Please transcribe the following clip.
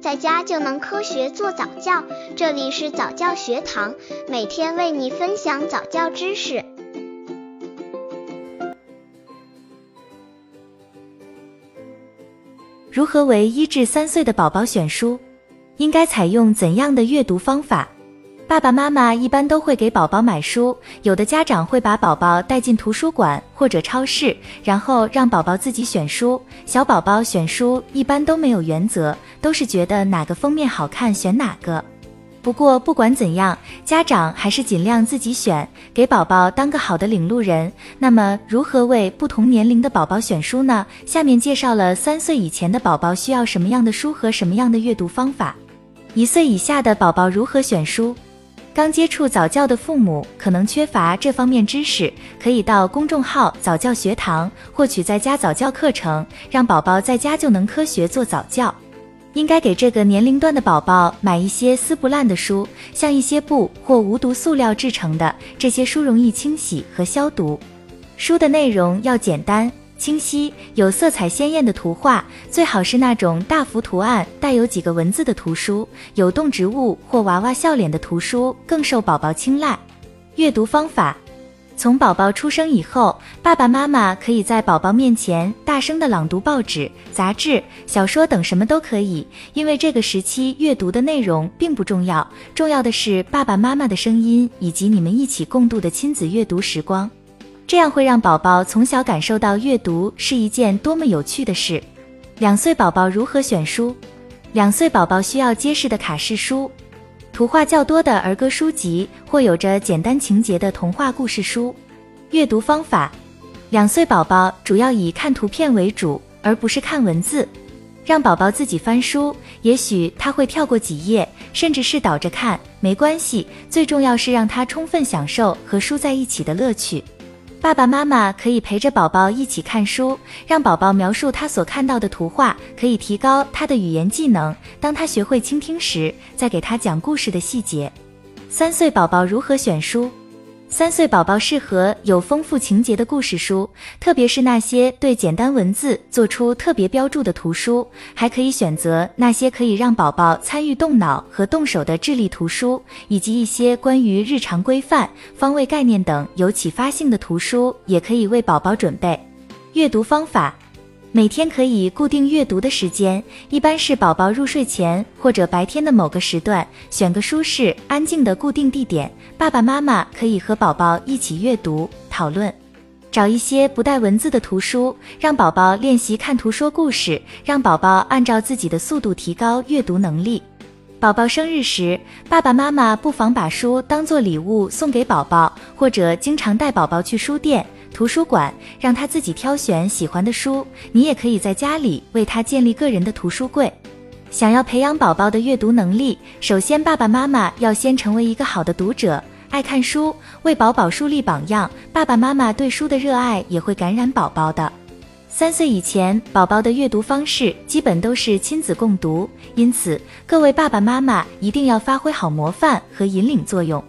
在家就能科学做早教。这里是早教学堂，每天为你分享早教知识。如何为一至三岁的宝宝选书？应该采用怎样的阅读方法？爸爸妈妈一般都会给宝宝买书，有的家长会把宝宝带进图书馆或者超市，然后让宝宝自己选书。小宝宝选书一般都没有原则，都是觉得哪个封面好看选哪个。不过不管怎样，家长还是尽量自己选，给宝宝当个好的领路人。那么如何为不同年龄的宝宝选书呢？下面介绍了三岁以前的宝宝需要什么样的书和什么样的阅读方法。一岁以下的宝宝如何选书？刚接触早教的父母可能缺乏这方面知识，可以到公众号早教学堂获取在家早教课程，让宝宝在家就能科学做早教。应该给这个年龄段的宝宝买一些撕不烂的书，像一些布或无毒塑料制成的，这些书容易清洗和消毒。书的内容要简单。清晰、有色彩鲜艳的图画，最好是那种大幅图案、带有几个文字的图书。有动植物或娃娃笑脸的图书更受宝宝青睐。阅读方法：从宝宝出生以后，爸爸妈妈可以在宝宝面前大声的朗读报纸、杂志、小说等，什么都可以。因为这个时期阅读的内容并不重要，重要的是爸爸妈妈的声音以及你们一起共度的亲子阅读时光。这样会让宝宝从小感受到阅读是一件多么有趣的事。两岁宝宝如何选书？两岁宝宝需要结实的卡式书、图画较多的儿歌书籍或有着简单情节的童话故事书。阅读方法：两岁宝宝主要以看图片为主，而不是看文字。让宝宝自己翻书，也许他会跳过几页，甚至是倒着看，没关系。最重要是让他充分享受和书在一起的乐趣。爸爸妈妈可以陪着宝宝一起看书，让宝宝描述他所看到的图画，可以提高他的语言技能。当他学会倾听时，再给他讲故事的细节。三岁宝宝如何选书？三岁宝宝适合有丰富情节的故事书，特别是那些对简单文字做出特别标注的图书。还可以选择那些可以让宝宝参与动脑和动手的智力图书，以及一些关于日常规范、方位概念等有启发性的图书，也可以为宝宝准备。阅读方法。每天可以固定阅读的时间，一般是宝宝入睡前或者白天的某个时段，选个舒适、安静的固定地点，爸爸妈妈可以和宝宝一起阅读讨论。找一些不带文字的图书，让宝宝练习看图说故事，让宝宝按照自己的速度提高阅读能力。宝宝生日时，爸爸妈妈不妨把书当做礼物送给宝宝，或者经常带宝宝去书店。图书馆让他自己挑选喜欢的书，你也可以在家里为他建立个人的图书柜。想要培养宝宝的阅读能力，首先爸爸妈妈要先成为一个好的读者，爱看书，为宝宝树立榜样。爸爸妈妈对书的热爱也会感染宝宝的。三岁以前，宝宝的阅读方式基本都是亲子共读，因此各位爸爸妈妈一定要发挥好模范和引领作用。